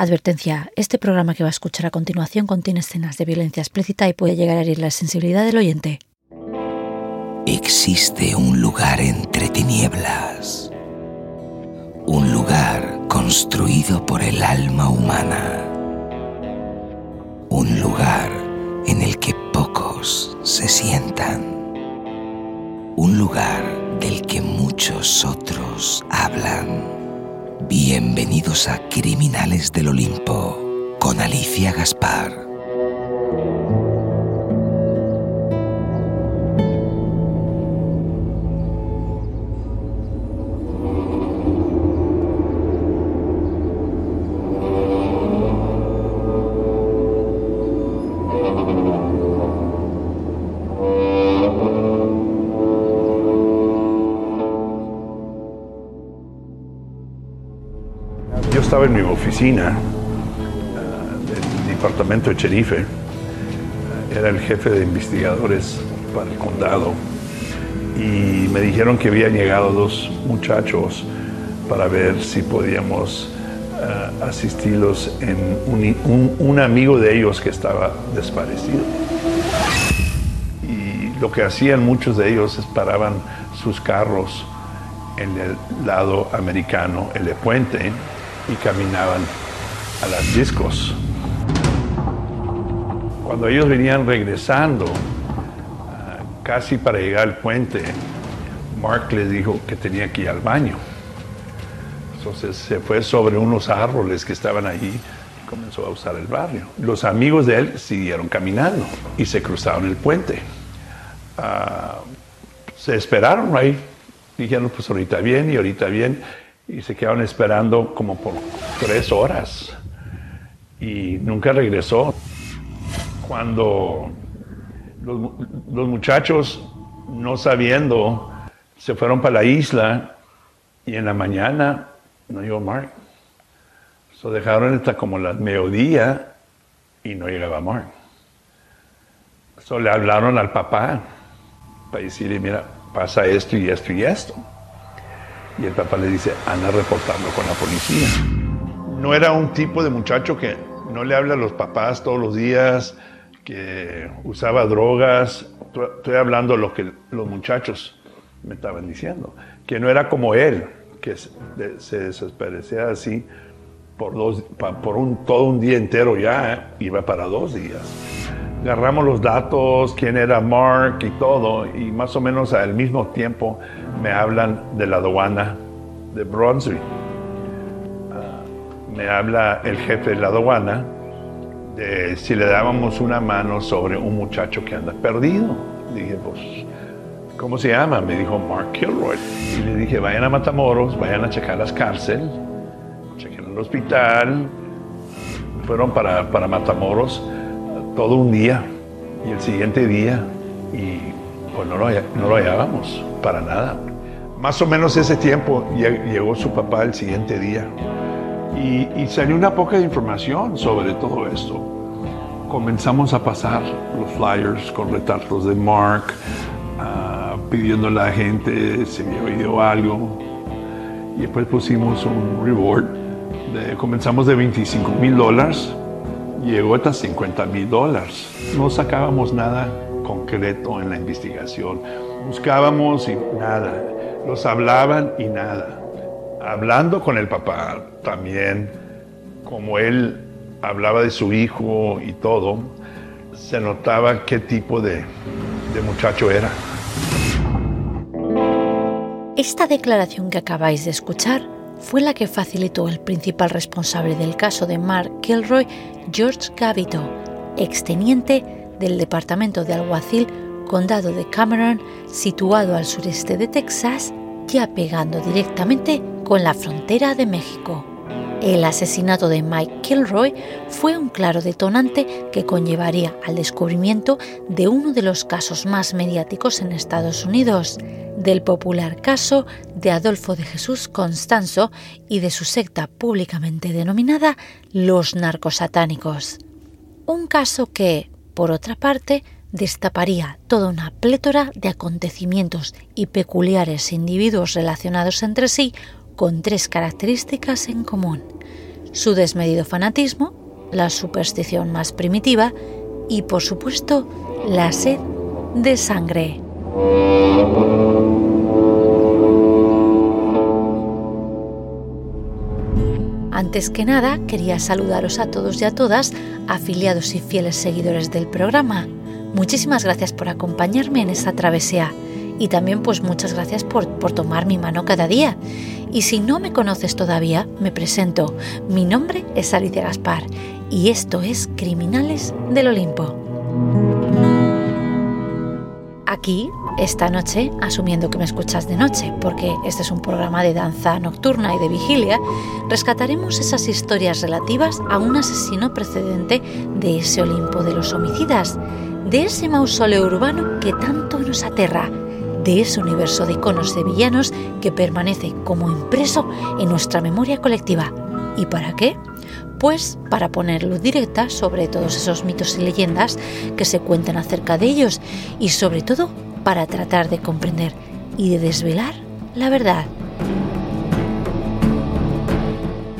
Advertencia, este programa que va a escuchar a continuación contiene escenas de violencia explícita y puede llegar a herir la sensibilidad del oyente. Existe un lugar entre tinieblas. Un lugar construido por el alma humana. Un lugar en el que pocos se sientan. Un lugar del que muchos otros hablan. Bienvenidos a Criminales del Olimpo con Alicia Gaspar. Estaba en mi oficina uh, del departamento de sherife. Uh, era el jefe de investigadores para el condado. Y me dijeron que habían llegado dos muchachos para ver si podíamos uh, asistirlos en un, un, un amigo de ellos que estaba desaparecido. Y lo que hacían muchos de ellos es paraban sus carros en el lado americano, el de puente, y caminaban a las discos. Cuando ellos venían regresando, uh, casi para llegar al puente, Mark les dijo que tenía que ir al baño. Entonces se fue sobre unos árboles que estaban allí y comenzó a usar el barrio. Los amigos de él siguieron caminando y se cruzaron el puente. Uh, se esperaron ahí. Dijeron, pues ahorita bien y ahorita bien y se quedaron esperando como por tres horas y nunca regresó. Cuando los, muchachos, no sabiendo, se fueron para la isla y en la mañana no llegó Mark. So dejaron hasta como las mediodía y no llegaba Mark. So le hablaron al papá para decirle, mira, pasa esto y esto y esto. Y el papá le dice, anda a reportarlo con la policía. No era un tipo de muchacho que no le habla a los papás todos los días, que usaba drogas. Estoy hablando de lo que los muchachos me estaban diciendo. Que no era como él, que se desesperecía así por, por un, todo un día entero ya, ¿eh? iba para dos días. Agarramos los datos, quién era Mark y todo, y más o menos al mismo tiempo me hablan de la aduana de Brunswick. Uh, me habla el jefe de la aduana de si le dábamos una mano sobre un muchacho que anda perdido. Dije, pues, ¿cómo se llama? Me dijo Mark Kilroy. Y le dije, vayan a Matamoros, vayan a checar las cárceles, chequen el hospital. Fueron para, para Matamoros todo un día y el siguiente día y pues no lo, no lo hallábamos para nada. Más o menos ese tiempo llegó su papá el siguiente día y, y salió una poca de información sobre todo esto. Comenzamos a pasar los flyers con retratos de Mark, uh, pidiendo a la gente si había oído algo. Y después pusimos un reward. De, comenzamos de 25 mil dólares, llegó hasta 50 mil dólares. No sacábamos nada concreto en la investigación. Buscábamos y nada. Los hablaban y nada. Hablando con el papá también, como él hablaba de su hijo y todo, se notaba qué tipo de, de muchacho era. Esta declaración que acabáis de escuchar fue la que facilitó el principal responsable del caso de Mark Kilroy, George Gavito, exteniente del Departamento de Alguacil, Condado de Cameron, situado al sureste de Texas, ya pegando directamente con la frontera de México. El asesinato de Mike Kilroy fue un claro detonante que conllevaría al descubrimiento de uno de los casos más mediáticos en Estados Unidos, del popular caso de Adolfo de Jesús Constanzo y de su secta públicamente denominada los narcosatánicos. Un caso que, por otra parte, destaparía toda una plétora de acontecimientos y peculiares individuos relacionados entre sí con tres características en común. su desmedido fanatismo, la superstición más primitiva y, por supuesto, la sed de sangre. Antes que nada, quería saludaros a todos y a todas, afiliados y fieles seguidores del programa. Muchísimas gracias por acompañarme en esta travesía y también pues muchas gracias por, por tomar mi mano cada día. Y si no me conoces todavía, me presento. Mi nombre es Alicia Gaspar y esto es Criminales del Olimpo. Aquí, esta noche, asumiendo que me escuchas de noche, porque este es un programa de danza nocturna y de vigilia, rescataremos esas historias relativas a un asesino precedente de ese Olimpo de los homicidas, de ese mausoleo urbano que tanto nos aterra, de ese universo de iconos de villanos que permanece como impreso en nuestra memoria colectiva. ¿Y para qué? Pues para poner luz directa sobre todos esos mitos y leyendas que se cuentan acerca de ellos y sobre todo para tratar de comprender y de desvelar la verdad.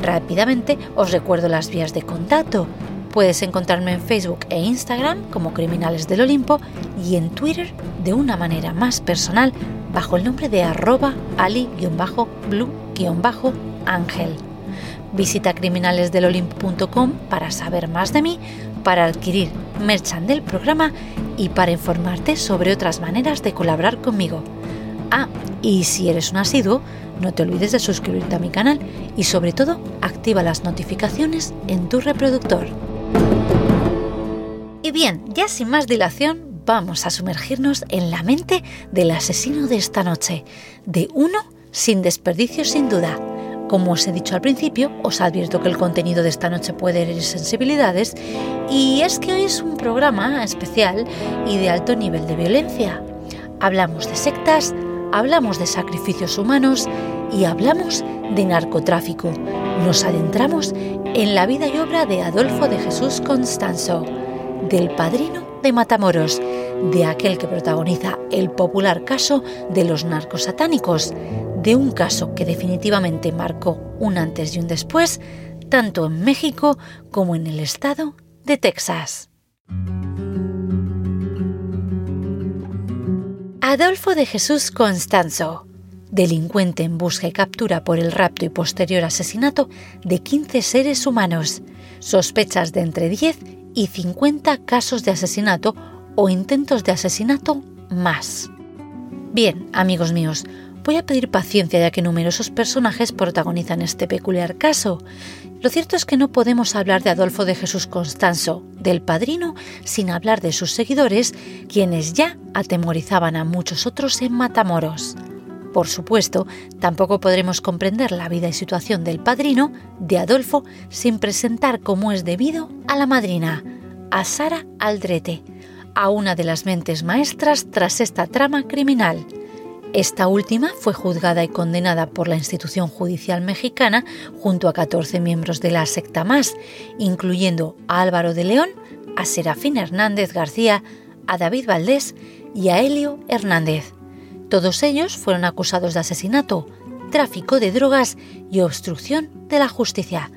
Rápidamente os recuerdo las vías de contacto. Puedes encontrarme en Facebook e Instagram como Criminales del Olimpo y en Twitter de una manera más personal bajo el nombre de arroba ali-blue-ángel. Visita criminalesdelolimpo.com para saber más de mí, para adquirir merchan del programa y para informarte sobre otras maneras de colaborar conmigo. Ah, y si eres un asiduo, no te olvides de suscribirte a mi canal y sobre todo activa las notificaciones en tu reproductor. Y bien, ya sin más dilación, vamos a sumergirnos en la mente del asesino de esta noche, de uno sin desperdicio sin duda. Como os he dicho al principio, os advierto que el contenido de esta noche puede herir sensibilidades y es que hoy es un programa especial y de alto nivel de violencia. Hablamos de sectas, hablamos de sacrificios humanos y hablamos de narcotráfico. Nos adentramos en la vida y obra de Adolfo de Jesús Constanzo del padrino de Matamoros, de aquel que protagoniza el popular caso de los narcos satánicos, de un caso que definitivamente marcó un antes y un después, tanto en México como en el estado de Texas. Adolfo de Jesús Constanzo, delincuente en busca y captura por el rapto y posterior asesinato de 15 seres humanos, sospechas de entre 10 y 50 casos de asesinato o intentos de asesinato más. Bien, amigos míos, voy a pedir paciencia ya que numerosos personajes protagonizan este peculiar caso. Lo cierto es que no podemos hablar de Adolfo de Jesús Constanzo, del padrino, sin hablar de sus seguidores, quienes ya atemorizaban a muchos otros en Matamoros. Por supuesto, tampoco podremos comprender la vida y situación del padrino, de Adolfo, sin presentar como es debido a la madrina, a Sara Aldrete, a una de las mentes maestras tras esta trama criminal. Esta última fue juzgada y condenada por la institución judicial mexicana junto a 14 miembros de la secta más, incluyendo a Álvaro de León, a Serafín Hernández García, a David Valdés y a Helio Hernández. Todos ellos fueron acusados de asesinato, tráfico de drogas y obstrucción de la justicia.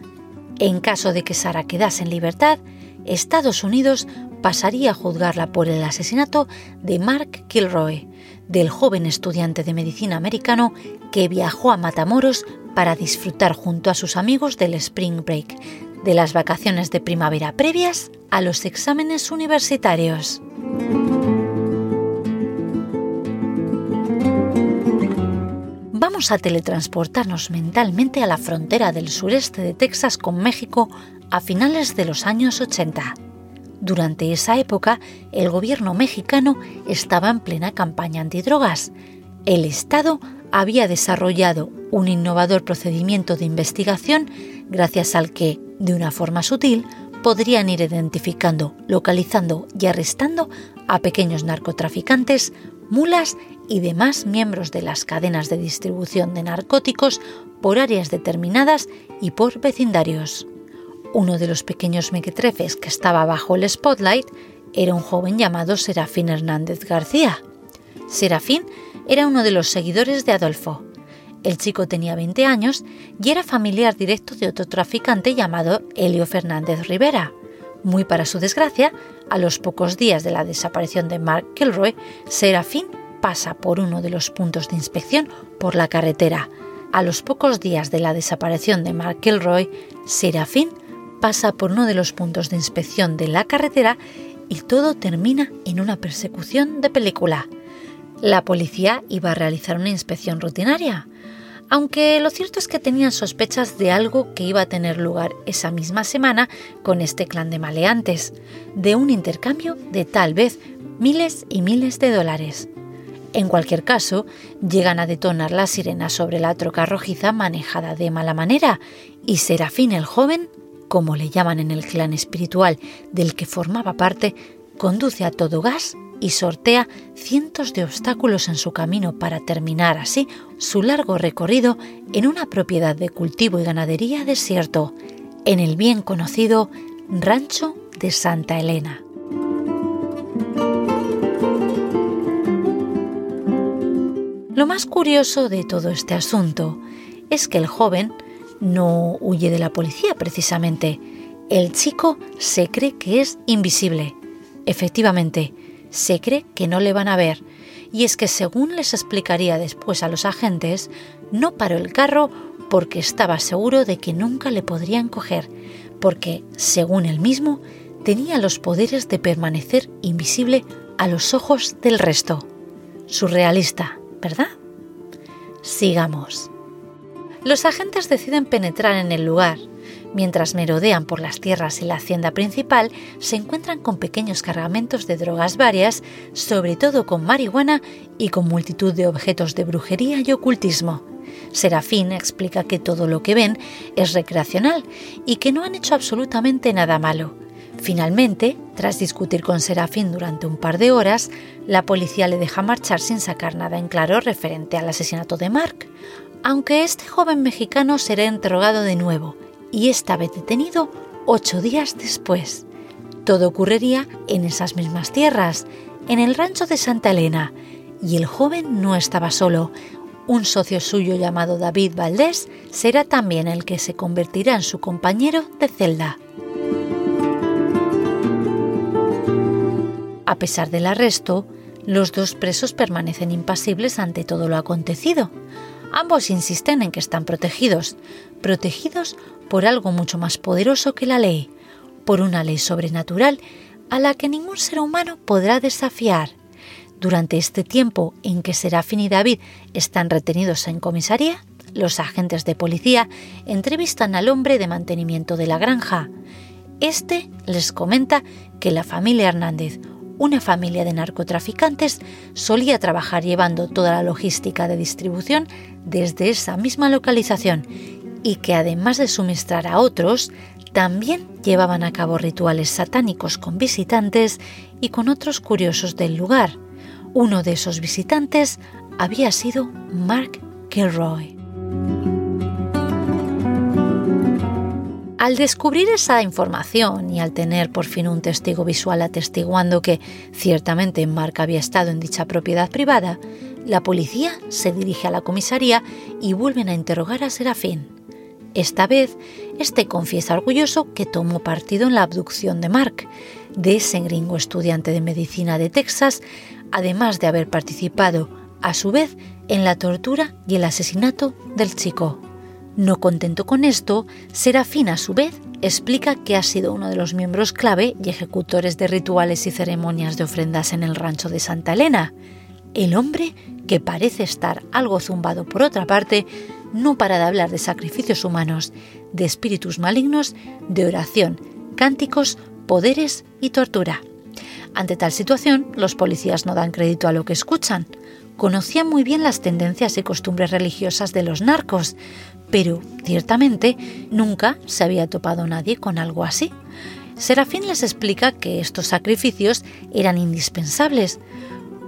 En caso de que Sara quedase en libertad, Estados Unidos pasaría a juzgarla por el asesinato de Mark Kilroy, del joven estudiante de medicina americano que viajó a Matamoros para disfrutar junto a sus amigos del Spring Break, de las vacaciones de primavera previas a los exámenes universitarios. vamos a teletransportarnos mentalmente a la frontera del sureste de Texas con México a finales de los años 80. Durante esa época, el gobierno mexicano estaba en plena campaña antidrogas. El Estado había desarrollado un innovador procedimiento de investigación gracias al que, de una forma sutil, podrían ir identificando, localizando y arrestando a pequeños narcotraficantes, mulas y demás miembros de las cadenas de distribución de narcóticos por áreas determinadas y por vecindarios. Uno de los pequeños mequetrefes que estaba bajo el spotlight era un joven llamado Serafín Hernández García. Serafín era uno de los seguidores de Adolfo. El chico tenía 20 años y era familiar directo de otro traficante llamado Helio Fernández Rivera. Muy para su desgracia, a los pocos días de la desaparición de Mark Kilroy, Serafín pasa por uno de los puntos de inspección por la carretera. A los pocos días de la desaparición de Mark Kilroy, Serafín pasa por uno de los puntos de inspección de la carretera y todo termina en una persecución de película. La policía iba a realizar una inspección rutinaria, aunque lo cierto es que tenían sospechas de algo que iba a tener lugar esa misma semana con este clan de maleantes, de un intercambio de tal vez miles y miles de dólares. En cualquier caso, llegan a detonar la sirena sobre la troca rojiza manejada de mala manera y Serafín el joven, como le llaman en el clan espiritual del que formaba parte, conduce a todo gas y sortea cientos de obstáculos en su camino para terminar así su largo recorrido en una propiedad de cultivo y ganadería desierto, en el bien conocido Rancho de Santa Elena. Lo más curioso de todo este asunto es que el joven no huye de la policía precisamente. El chico se cree que es invisible. Efectivamente, se cree que no le van a ver. Y es que según les explicaría después a los agentes, no paró el carro porque estaba seguro de que nunca le podrían coger, porque, según él mismo, tenía los poderes de permanecer invisible a los ojos del resto. Surrealista, ¿verdad? Sigamos. Los agentes deciden penetrar en el lugar. Mientras merodean por las tierras y la hacienda principal, se encuentran con pequeños cargamentos de drogas varias, sobre todo con marihuana y con multitud de objetos de brujería y ocultismo. Serafín explica que todo lo que ven es recreacional y que no han hecho absolutamente nada malo. Finalmente, tras discutir con Serafín durante un par de horas, la policía le deja marchar sin sacar nada en claro referente al asesinato de Mark, aunque este joven mexicano será interrogado de nuevo y esta vez detenido ocho días después. Todo ocurriría en esas mismas tierras, en el rancho de Santa Elena, y el joven no estaba solo. Un socio suyo llamado David Valdés será también el que se convertirá en su compañero de celda. A pesar del arresto, los dos presos permanecen impasibles ante todo lo acontecido. Ambos insisten en que están protegidos, protegidos por algo mucho más poderoso que la ley, por una ley sobrenatural a la que ningún ser humano podrá desafiar. Durante este tiempo en que Serafín y David están retenidos en comisaría, los agentes de policía entrevistan al hombre de mantenimiento de la granja. Este les comenta que la familia Hernández, una familia de narcotraficantes solía trabajar llevando toda la logística de distribución desde esa misma localización y que además de suministrar a otros, también llevaban a cabo rituales satánicos con visitantes y con otros curiosos del lugar. Uno de esos visitantes había sido Mark Kilroy. Al descubrir esa información y al tener por fin un testigo visual atestiguando que ciertamente Mark había estado en dicha propiedad privada, la policía se dirige a la comisaría y vuelven a interrogar a Serafín. Esta vez, este confiesa orgulloso que tomó partido en la abducción de Mark, de ese gringo estudiante de medicina de Texas, además de haber participado, a su vez, en la tortura y el asesinato del chico. No contento con esto, Serafín a su vez explica que ha sido uno de los miembros clave y ejecutores de rituales y ceremonias de ofrendas en el rancho de Santa Elena. El hombre, que parece estar algo zumbado por otra parte, no para de hablar de sacrificios humanos, de espíritus malignos, de oración, cánticos, poderes y tortura. Ante tal situación, los policías no dan crédito a lo que escuchan. Conocían muy bien las tendencias y costumbres religiosas de los narcos, pero ciertamente nunca se había topado nadie con algo así. Serafín les explica que estos sacrificios eran indispensables,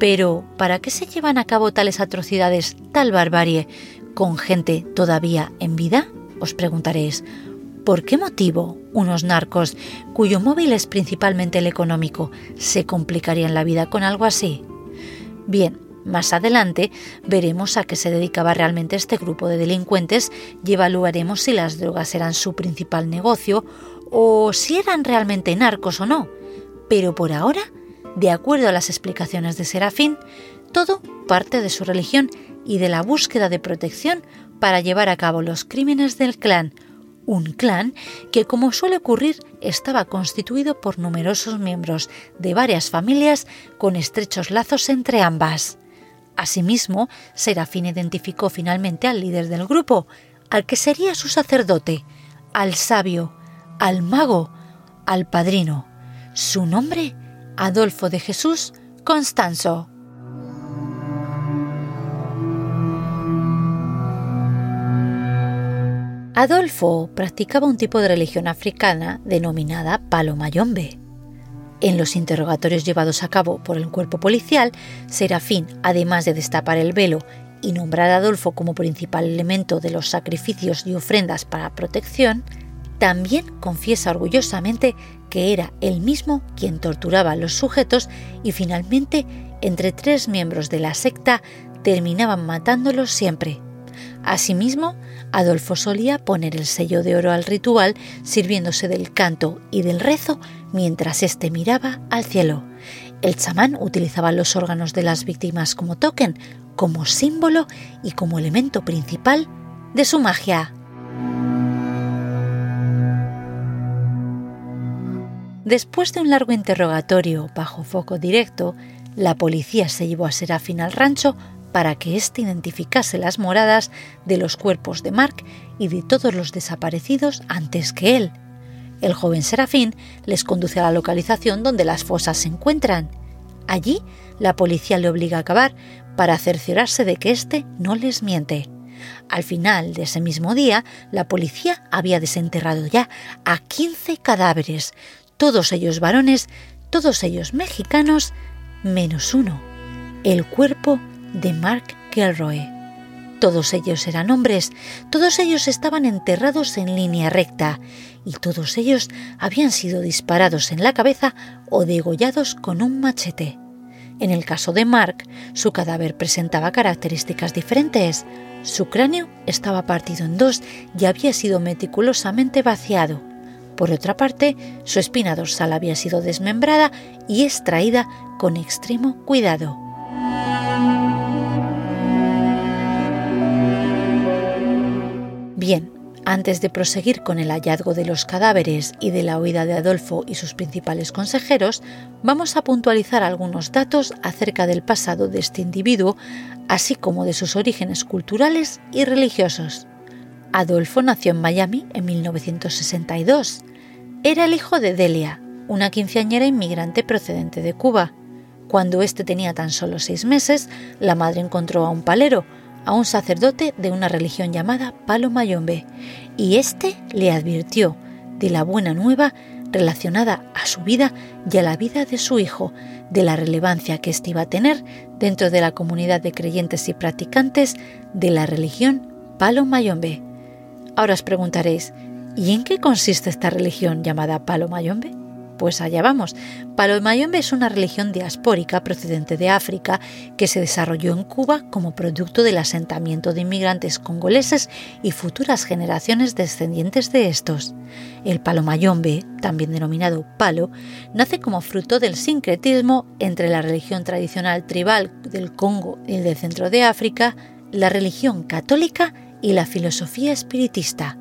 pero ¿para qué se llevan a cabo tales atrocidades, tal barbarie, con gente todavía en vida? Os preguntaréis. ¿Por qué motivo unos narcos, cuyo móvil es principalmente el económico, se complicarían la vida con algo así? Bien, Más adelante veremos a qué se dedicaba realmente este grupo de delincuentes y evaluaremos si las drogas eran su principal negocio o si eran realmente narcos o no. Pero por ahora, de acuerdo a las explicaciones de Serafín, todo parte de su religión y de la búsqueda de protección para llevar a cabo los crímenes del clan, un clan que, como suele ocurrir, estaba constituido por numerosos miembros de varias familias con estrechos lazos entre ambas. Asimismo, Serafín identificó finalmente al líder del grupo, al que sería su sacerdote, al sabio, al mago, al padrino. Su nombre, Adolfo de Jesús Constanzo. Adolfo practicaba un tipo de religión africana denominada palo mayombe. En los interrogatorios llevados a cabo por el cuerpo policial, Serafín, además de destapar el velo y nombrar a Adolfo como principal elemento de los sacrificios y ofrendas para protección, también confiesa orgullosamente que era él mismo quien torturaba a los sujetos y finalmente entre tres miembros de la secta terminaban matándolos siempre. Asimismo, Adolfo solía poner el sello de oro al ritual sirviéndose del canto y del rezo mientras éste miraba al cielo. El chamán utilizaba los órganos de las víctimas como token, como símbolo y como elemento principal de su magia. Después de un largo interrogatorio bajo foco directo, la policía se llevó a Serafín al rancho para que éste identificase las moradas de los cuerpos de Mark y de todos los desaparecidos antes que él. El joven Serafín les conduce a la localización donde las fosas se encuentran. Allí, la policía le obliga a acabar para cerciorarse de que éste no les miente. Al final de ese mismo día, la policía había desenterrado ya a 15 cadáveres, todos ellos varones, todos ellos mexicanos, menos uno, el cuerpo de Mark Kelroy. Todos ellos eran hombres, todos ellos estaban enterrados en línea recta y todos ellos habían sido disparados en la cabeza o degollados con un machete. En el caso de Mark, su cadáver presentaba características diferentes. Su cráneo estaba partido en dos y había sido meticulosamente vaciado. Por otra parte, su espina dorsal había sido desmembrada y extraída con extremo cuidado. Bien, antes de proseguir con el hallazgo de los cadáveres y de la huida de Adolfo y sus principales consejeros, vamos a puntualizar algunos datos acerca del pasado de este individuo, así como de sus orígenes culturales y religiosos. Adolfo nació en Miami en 1962. Era el hijo de Delia, una quinceañera inmigrante procedente de Cuba. Cuando éste tenía tan solo seis meses, la madre encontró a un palero, a un sacerdote de una religión llamada Palo Mayombe, y éste le advirtió de la buena nueva relacionada a su vida y a la vida de su hijo, de la relevancia que éste iba a tener dentro de la comunidad de creyentes y practicantes de la religión Palo Mayombe. Ahora os preguntaréis, ¿y en qué consiste esta religión llamada Palo Mayombe? Pues allá vamos. Mayombe es una religión diaspórica procedente de África que se desarrolló en Cuba como producto del asentamiento de inmigrantes congoleses y futuras generaciones descendientes de estos. El Mayombe, también denominado palo, nace como fruto del sincretismo entre la religión tradicional tribal del Congo y del centro de África, la religión católica y la filosofía espiritista.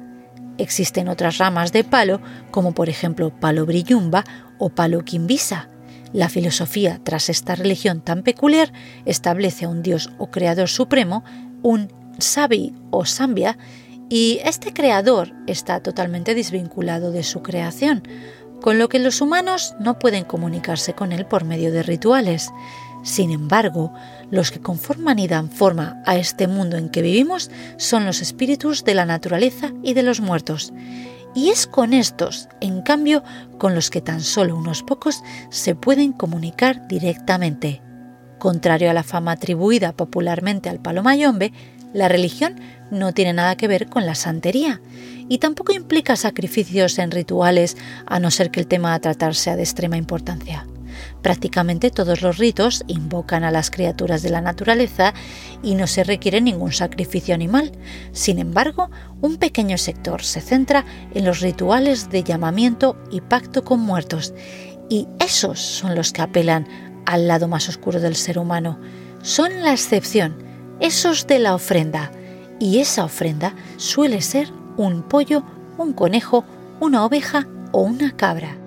Existen otras ramas de palo, como por ejemplo palo brillumba o palo quimbisa. La filosofía tras esta religión tan peculiar establece a un dios o creador supremo, un sabi o sambia, y este creador está totalmente desvinculado de su creación, con lo que los humanos no pueden comunicarse con él por medio de rituales. Sin embargo, los que conforman y dan forma a este mundo en que vivimos son los espíritus de la naturaleza y de los muertos. Y es con estos, en cambio, con los que tan solo unos pocos se pueden comunicar directamente. Contrario a la fama atribuida popularmente al palomayombe, la religión no tiene nada que ver con la santería y tampoco implica sacrificios en rituales a no ser que el tema a tratar sea de extrema importancia. Prácticamente todos los ritos invocan a las criaturas de la naturaleza y no se requiere ningún sacrificio animal. Sin embargo, un pequeño sector se centra en los rituales de llamamiento y pacto con muertos, y esos son los que apelan al lado más oscuro del ser humano. Son la excepción, esos de la ofrenda, y esa ofrenda suele ser un pollo, un conejo, una oveja o una cabra.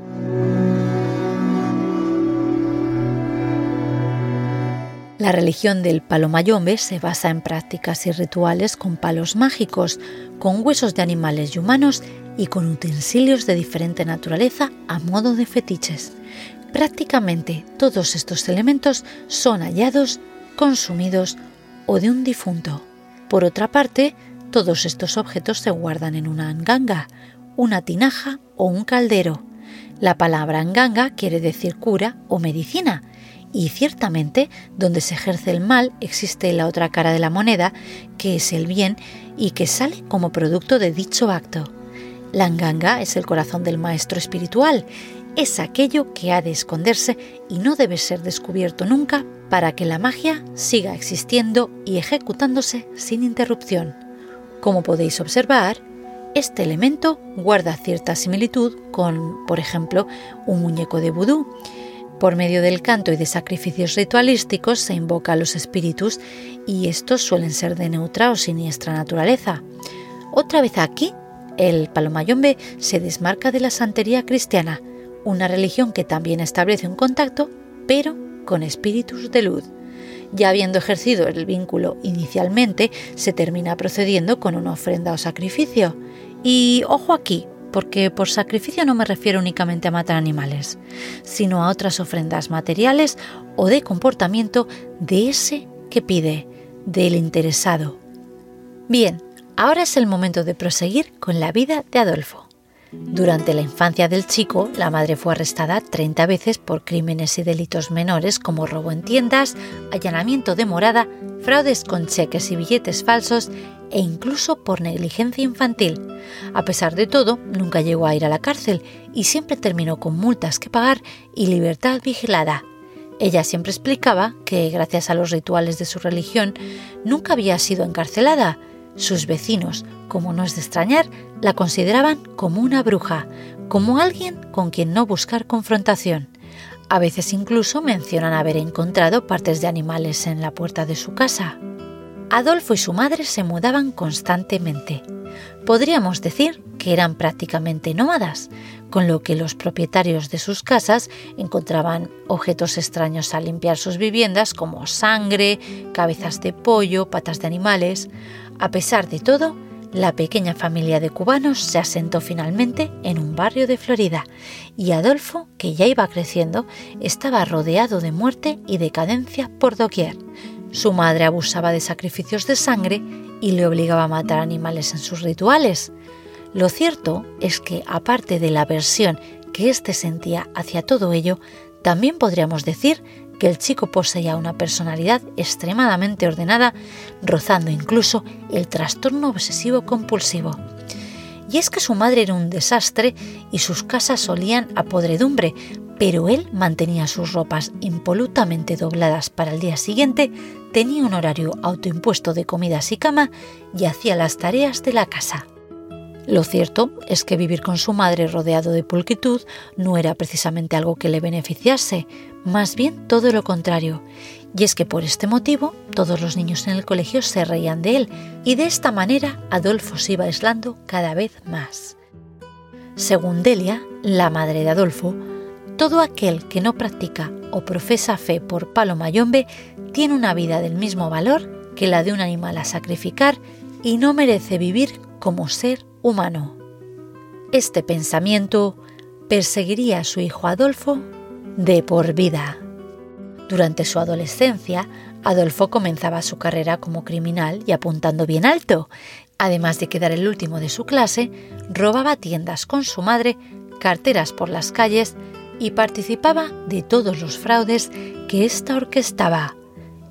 La religión del palo mayombe se basa en prácticas y rituales con palos mágicos, con huesos de animales y humanos y con utensilios de diferente naturaleza a modo de fetiches. Prácticamente todos estos elementos son hallados, consumidos o de un difunto. Por otra parte, todos estos objetos se guardan en una anganga, una tinaja o un caldero. La palabra anganga quiere decir cura o medicina, y ciertamente donde se ejerce el mal existe la otra cara de la moneda, que es el bien y que sale como producto de dicho acto. La anganga es el corazón del maestro espiritual, es aquello que ha de esconderse y no debe ser descubierto nunca para que la magia siga existiendo y ejecutándose sin interrupción. Como podéis observar, este elemento guarda cierta similitud con, por ejemplo, un muñeco de vudú. Por medio del canto y de sacrificios ritualísticos se invoca a los espíritus y estos suelen ser de neutra o siniestra naturaleza. Otra vez aquí, el palomayombe se desmarca de la santería cristiana, una religión que también establece un contacto, pero con espíritus de luz. Ya habiendo ejercido el vínculo inicialmente, se termina procediendo con una ofrenda o sacrificio. Y ojo aquí, porque por sacrificio no me refiero únicamente a matar animales, sino a otras ofrendas materiales o de comportamiento de ese que pide, del interesado. Bien, ahora es el momento de proseguir con la vida de Adolfo. Durante la infancia del chico, la madre fue arrestada 30 veces por crímenes y delitos menores como robo en tiendas, allanamiento de morada, fraudes con cheques y billetes falsos e incluso por negligencia infantil. A pesar de todo, nunca llegó a ir a la cárcel y siempre terminó con multas que pagar y libertad vigilada. Ella siempre explicaba que, gracias a los rituales de su religión, nunca había sido encarcelada. Sus vecinos, como no es de extrañar, la consideraban como una bruja, como alguien con quien no buscar confrontación. A veces incluso mencionan haber encontrado partes de animales en la puerta de su casa. Adolfo y su madre se mudaban constantemente. Podríamos decir que eran prácticamente nómadas, con lo que los propietarios de sus casas encontraban objetos extraños al limpiar sus viviendas como sangre, cabezas de pollo, patas de animales. A pesar de todo, la pequeña familia de cubanos se asentó finalmente en un barrio de Florida y Adolfo, que ya iba creciendo, estaba rodeado de muerte y decadencia por doquier. Su madre abusaba de sacrificios de sangre y le obligaba a matar animales en sus rituales. Lo cierto es que, aparte de la aversión que éste sentía hacia todo ello, también podríamos decir que el chico poseía una personalidad extremadamente ordenada, rozando incluso el trastorno obsesivo compulsivo. Y es que su madre era un desastre y sus casas olían a podredumbre, pero él mantenía sus ropas impolutamente dobladas para el día siguiente, tenía un horario autoimpuesto de comidas y cama y hacía las tareas de la casa. Lo cierto es que vivir con su madre rodeado de pulcritud no era precisamente algo que le beneficiase, más bien todo lo contrario. Y es que por este motivo todos los niños en el colegio se reían de él y de esta manera Adolfo se iba aislando cada vez más. Según Delia, la madre de Adolfo, todo aquel que no practica o profesa fe por palo mayombe tiene una vida del mismo valor que la de un animal a sacrificar y no merece vivir como ser humano. Este pensamiento perseguiría a su hijo Adolfo de por vida. Durante su adolescencia, Adolfo comenzaba su carrera como criminal y apuntando bien alto. Además de quedar el último de su clase, robaba tiendas con su madre, carteras por las calles y participaba de todos los fraudes que ésta orquestaba.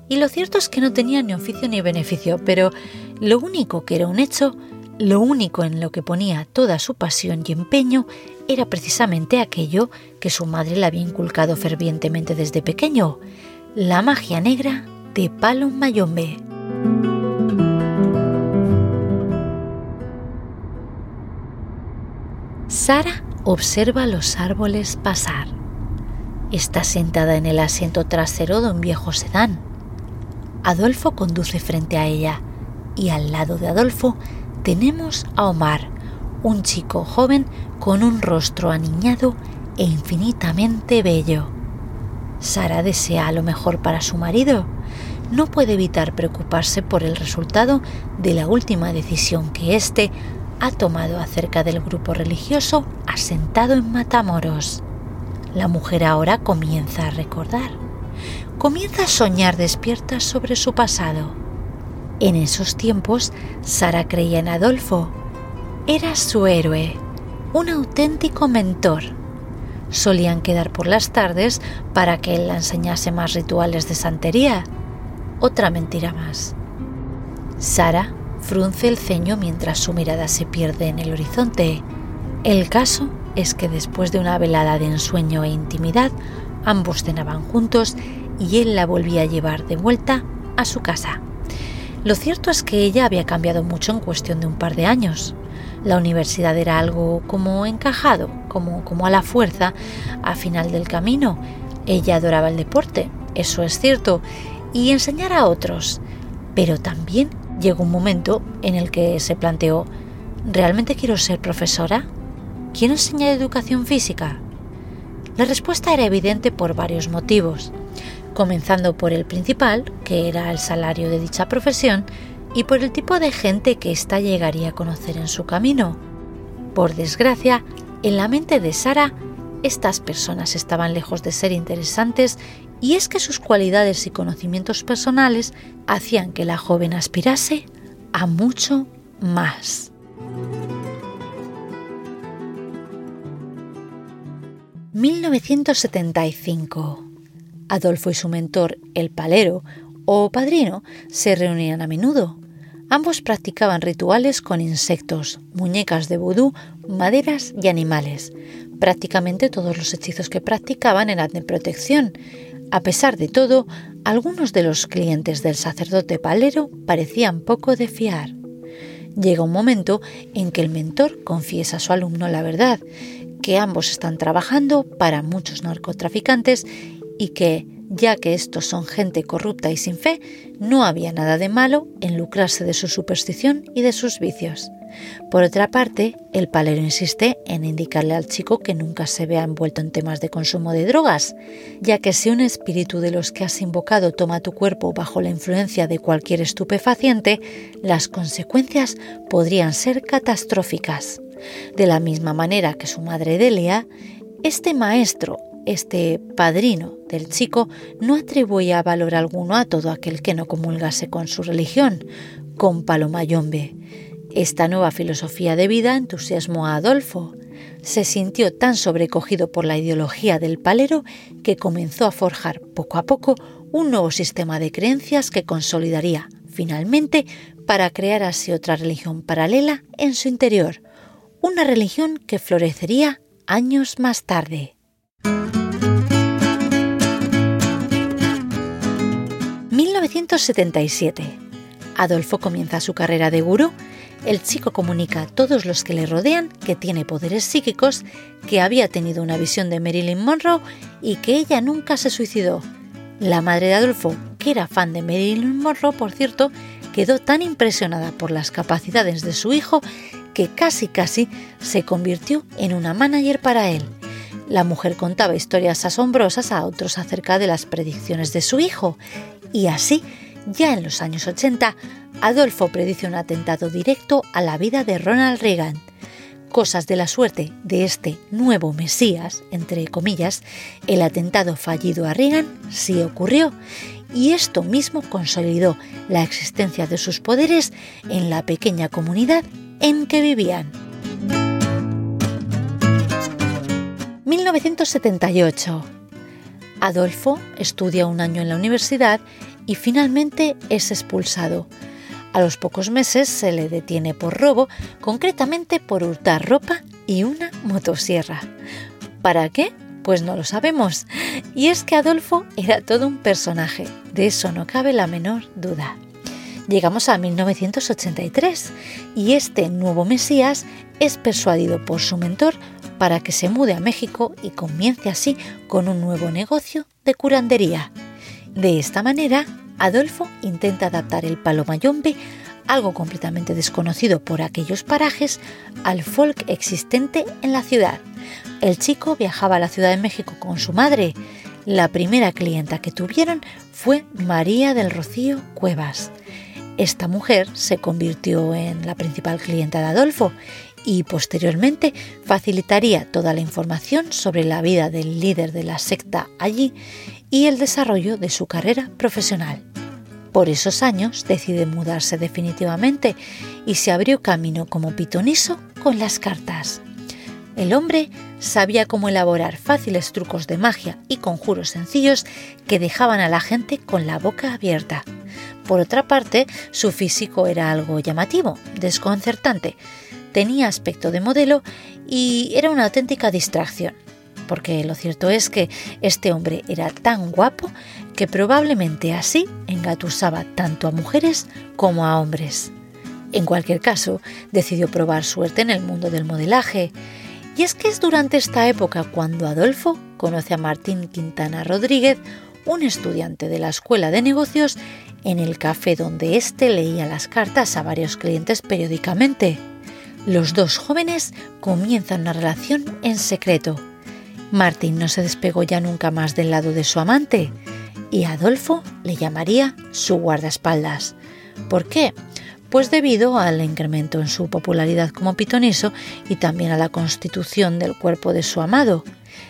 Y lo cierto es que no tenía ni oficio ni beneficio, pero lo único que era un hecho lo único en lo que ponía toda su pasión y empeño era precisamente aquello que su madre le había inculcado fervientemente desde pequeño, la magia negra de Palo Mayombe. Sara observa los árboles pasar. Está sentada en el asiento trasero de un viejo sedán. Adolfo conduce frente a ella y al lado de Adolfo tenemos a Omar, un chico joven con un rostro aniñado e infinitamente bello. Sara desea lo mejor para su marido. No puede evitar preocuparse por el resultado de la última decisión que éste ha tomado acerca del grupo religioso asentado en Matamoros. La mujer ahora comienza a recordar, comienza a soñar despierta sobre su pasado. En esos tiempos, Sara creía en Adolfo. Era su héroe, un auténtico mentor. Solían quedar por las tardes para que él la enseñase más rituales de santería. Otra mentira más. Sara frunce el ceño mientras su mirada se pierde en el horizonte. El caso es que después de una velada de ensueño e intimidad, ambos cenaban juntos y él la volvía a llevar de vuelta a su casa. Lo cierto es que ella había cambiado mucho en cuestión de un par de años. La universidad era algo como encajado, como, como a la fuerza, a final del camino. Ella adoraba el deporte, eso es cierto, y enseñar a otros, pero también llegó un momento en el que se planteó, ¿realmente quiero ser profesora? ¿Quiero enseñar educación física? La respuesta era evidente por varios motivos, comenzando por el principal, que era el salario de dicha profesión, y por el tipo de gente que ésta llegaría a conocer en su camino. Por desgracia, en la mente de Sara, estas personas estaban lejos de ser interesantes y es que sus cualidades y conocimientos personales hacían que la joven aspirase a mucho más. ...1975... Adolfo y su mentor, el palero o padrino, se reunían a menudo. Ambos practicaban rituales con insectos, muñecas de vudú, maderas y animales. Prácticamente todos los hechizos que practicaban eran de protección, a pesar de todo, algunos de los clientes del sacerdote palero parecían poco de fiar. Llega un momento en que el mentor confiesa a su alumno la verdad, que ambos están trabajando para muchos narcotraficantes y que, ya que estos son gente corrupta y sin fe, no había nada de malo en lucrarse de su superstición y de sus vicios. Por otra parte, el palero insiste en indicarle al chico que nunca se vea envuelto en temas de consumo de drogas, ya que si un espíritu de los que has invocado toma tu cuerpo bajo la influencia de cualquier estupefaciente, las consecuencias podrían ser catastróficas. De la misma manera que su madre Delia, este maestro, este padrino del chico, no atribuía valor alguno a todo aquel que no comulgase con su religión, con Palomayombe esta nueva filosofía de vida entusiasmó a Adolfo. Se sintió tan sobrecogido por la ideología del palero que comenzó a forjar poco a poco un nuevo sistema de creencias que consolidaría finalmente para crear así otra religión paralela en su interior, una religión que florecería años más tarde. 1977. Adolfo comienza su carrera de gurú el chico comunica a todos los que le rodean que tiene poderes psíquicos, que había tenido una visión de Marilyn Monroe y que ella nunca se suicidó. La madre de Adolfo, que era fan de Marilyn Monroe, por cierto, quedó tan impresionada por las capacidades de su hijo que casi casi se convirtió en una manager para él. La mujer contaba historias asombrosas a otros acerca de las predicciones de su hijo y así, ya en los años 80, Adolfo predice un atentado directo a la vida de Ronald Reagan. Cosas de la suerte de este nuevo Mesías, entre comillas, el atentado fallido a Reagan sí ocurrió y esto mismo consolidó la existencia de sus poderes en la pequeña comunidad en que vivían. 1978. Adolfo estudia un año en la universidad y finalmente es expulsado A los pocos meses se le detiene por robo, concretamente por hurtar ropa y una motosierra. ¿Para qué? Pues no lo sabemos. Y es que Adolfo era todo un personaje, de eso no cabe la menor duda. Llegamos a 1983 y este nuevo Mesías es persuadido por su mentor para que se mude a México y comience así con un nuevo negocio de curandería. De esta manera, Adolfo intenta adaptar el palo mayombe, algo completamente desconocido por aquellos parajes, al folk existente en la ciudad. El chico viajaba a la Ciudad de México con su madre. La primera clienta que tuvieron fue María del Rocío Cuevas. Esta mujer se convirtió en la principal clienta de Adolfo y posteriormente facilitaría toda la información sobre la vida del líder de la secta allí y el desarrollo de su carrera profesional. Por esos años decide mudarse definitivamente y se abrió camino como pitoniso con las cartas. El hombre sabía cómo elaborar fáciles trucos de magia y conjuros sencillos que dejaban a la gente con la boca abierta. Por otra parte, su físico era algo llamativo, desconcertante. Tenía aspecto de modelo y era una auténtica distracción, porque lo cierto es que este hombre era tan guapo que probablemente así engatusaba tanto a mujeres como a hombres. En cualquier caso, decidió probar suerte en el mundo del modelaje, y es que es durante esta época cuando Adolfo conoce a Martín Quintana Rodríguez, un estudiante de la Escuela de Negocios en el café donde éste leía las cartas a varios clientes periódicamente. Los dos jóvenes comienzan una relación en secreto. Martín no se despegó ya nunca más del lado de su amante y Adolfo le llamaría su guardaespaldas. ¿Por qué? Pues debido al incremento en su popularidad como pitoniso y también a la constitución del cuerpo de su amado.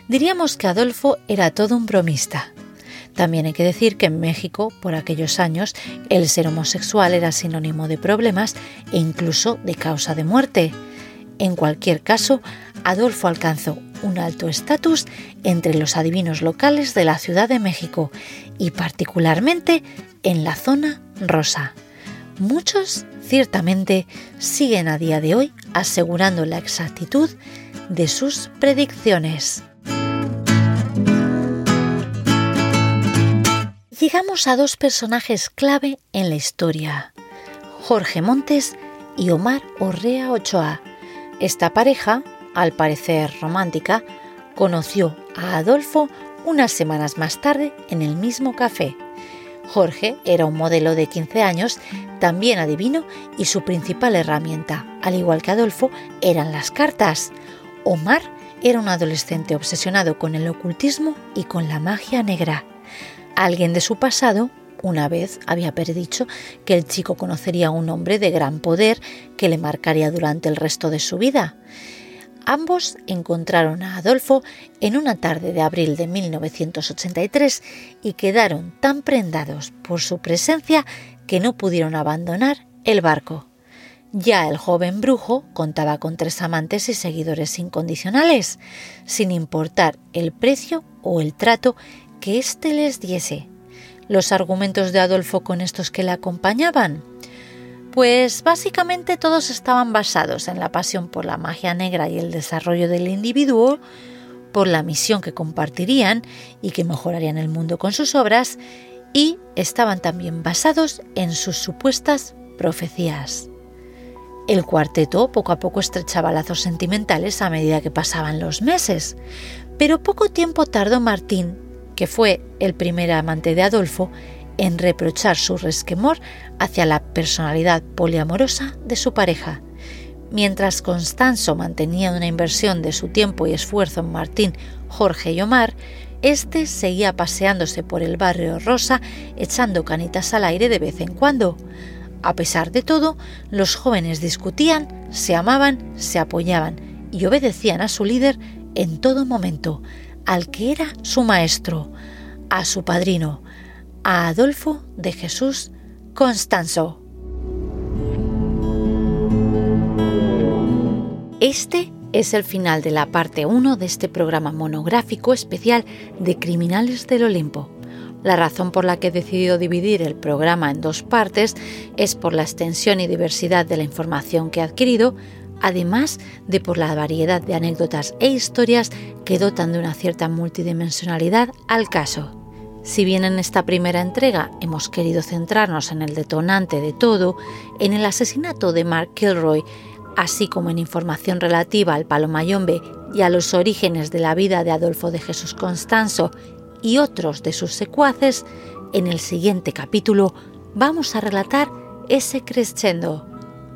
Diríamos que Adolfo era todo un bromista. También hay que decir que en México, por aquellos años, el ser homosexual era sinónimo de problemas e incluso de causa de muerte. En cualquier caso, Adolfo alcanzó un alto estatus entre los adivinos locales de la Ciudad de México y particularmente en la zona rosa. Muchos, ciertamente, siguen a día de hoy asegurando la exactitud de sus predicciones. Llegamos a dos personajes clave en la historia, Jorge Montes y Omar Orrea Ochoa. Esta pareja, al parecer romántica, conoció a Adolfo unas semanas más tarde en el mismo café. Jorge era un modelo de 15 años, también adivino, y su principal herramienta, al igual que Adolfo, eran las cartas. Omar era un adolescente obsesionado con el ocultismo y con la magia negra. Alguien de su pasado una vez había predicho que el chico conocería a un hombre de gran poder que le marcaría durante el resto de su vida. Ambos encontraron a Adolfo en una tarde de abril de 1983 y quedaron tan prendados por su presencia que no pudieron abandonar el barco. Ya el joven brujo contaba con tres amantes y seguidores incondicionales, sin importar el precio o el trato que éste les diese. Los argumentos de Adolfo con estos que le acompañaban. Pues básicamente todos estaban basados en la pasión por la magia negra y el desarrollo del individuo, por la misión que compartirían y que mejorarían el mundo con sus obras, y estaban también basados en sus supuestas profecías. El cuarteto poco a poco estrechaba lazos sentimentales a medida que pasaban los meses, pero poco tiempo tardó Martín que fue el primer amante de Adolfo, en reprochar su resquemor hacia la personalidad poliamorosa de su pareja. Mientras Constanzo mantenía una inversión de su tiempo y esfuerzo en Martín, Jorge y Omar, este seguía paseándose por el barrio Rosa echando canitas al aire de vez en cuando. A pesar de todo, los jóvenes discutían, se amaban, se apoyaban y obedecían a su líder en todo momento, al que era su maestro, a su padrino, a Adolfo de Jesús Constanzo. Este es el final de la parte 1 de este programa monográfico especial de Criminales del Olimpo. La razón por la que he decidido dividir el programa en dos partes es por la extensión y diversidad de la información que he adquirido, además de por la variedad de anécdotas e historias que dotan de una cierta multidimensionalidad al caso. Si bien en esta primera entrega hemos querido centrarnos en el detonante de todo, en el asesinato de Mark Kilroy, así como en información relativa al Palomayombe y a los orígenes de la vida de Adolfo de Jesús Constanzo y otros de sus secuaces, en el siguiente capítulo vamos a relatar ese crescendo,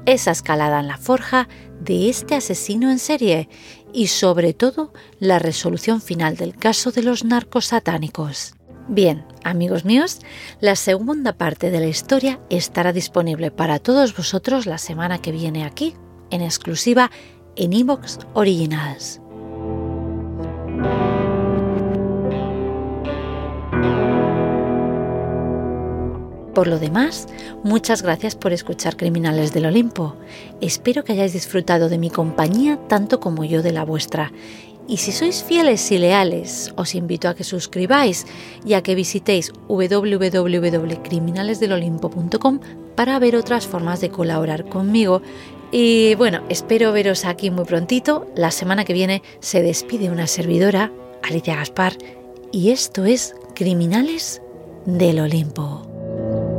esa escalada en la forja de este asesino en serie y sobre todo la resolución final del caso de los narcos satánicos. Bien, amigos míos, la segunda parte de la historia estará disponible para todos vosotros la semana que viene aquí, en exclusiva en Evox Originals. Por lo demás, muchas gracias por escuchar Criminales del Olimpo. Espero que hayáis disfrutado de mi compañía tanto como yo de la vuestra y si sois fieles y leales, os invito a que suscribáis y a que visitéis www.criminalesdelolimpo.com para ver otras formas de colaborar conmigo. Y bueno, espero veros aquí muy prontito. La semana que viene se despide una servidora, Alicia Gaspar, y esto es Criminales del Olimpo. Thank you.